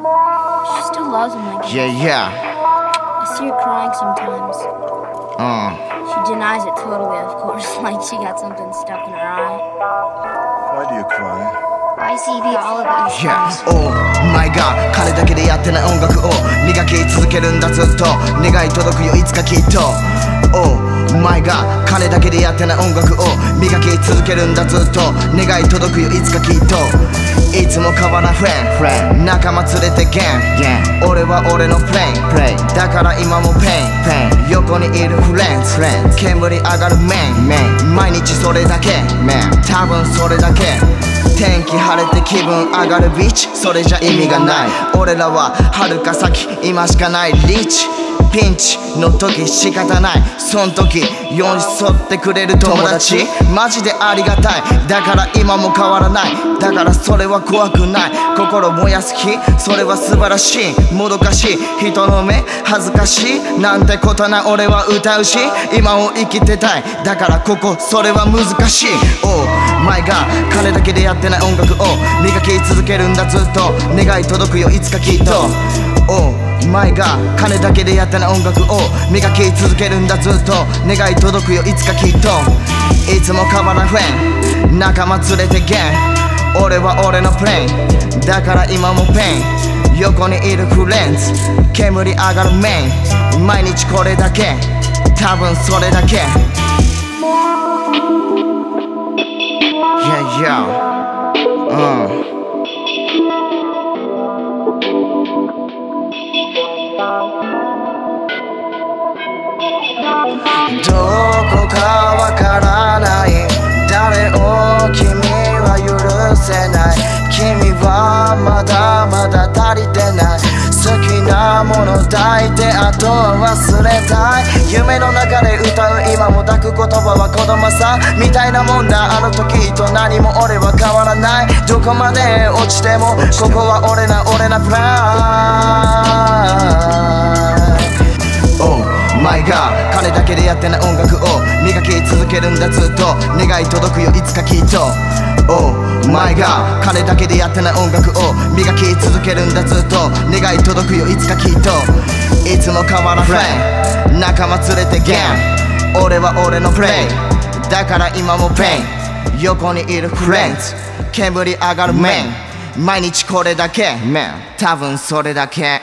She still loves him like Yeah, yeah. I see her crying sometimes. Uh. She denies it totally, of course, like she got something stuck in her eye. Why do you cry? ICB all about you. Yeah, oh my god 彼だけでやってない音楽を磨き続けるんだずっと願い届くよいつかきっと Oh my god 彼だけでやってない音楽を磨き続けるんだずっと願い届くよいつかきっといつも変わらん。フレン仲間連れてゲン。俺は俺のプレインだから今もペイン横にいるフレンズ。煙上がるメイン毎日それだけ。多分それだけ。天気晴れて気分上がる。ビーチそれじゃ意味がない。俺らは遥か先。今しかない。リーチピンチの時仕方ない。そん時寄り添ってくれる友達。マジでありがたい。だから今も変わらない。だからそれは怖くない。心燃やす日それは素晴らしい。もどかしい。人の目。恥ずかしい。なんてことない俺は歌うし今を生きてたい。だからここそれは難しい。Oh my god 金だけでやってない音楽を磨き続けるんだ。ずっと願い届くよ。いつかきっと。Oh my god 金だけでやってない音楽を磨き続けるんだ。ずっと願い届くよ。いつかきっと。いつも変わらん。フレン仲間連れてゲン俺は俺のプレイン。だから今もペイン。横にいるフレンズ。煙上がるメイン毎日これだけ。多分それだけ。Yeah, yeah. りてない」「好きなもの抱いてあとは忘れたい」「夢の中で歌う今も抱く言葉は子供さ」「みたいなもんだ。あの時と何も俺は変わらない」「どこまで落ちてもここは俺な俺なプライ。Oh my god 金だけでやってない音楽を。磨き続けるんだずっと。願い届くよいつかきっと。Oh my god 金だけでやってない音楽を磨き続けるんだずっと。願い届くよいつかきっと。いつも変わらんフレン仲間連れてゲン俺は俺のプレイ。だから今もペイ。ン横にいるフレンズ。煙上がるメイン。毎日これだけ。多分それだけ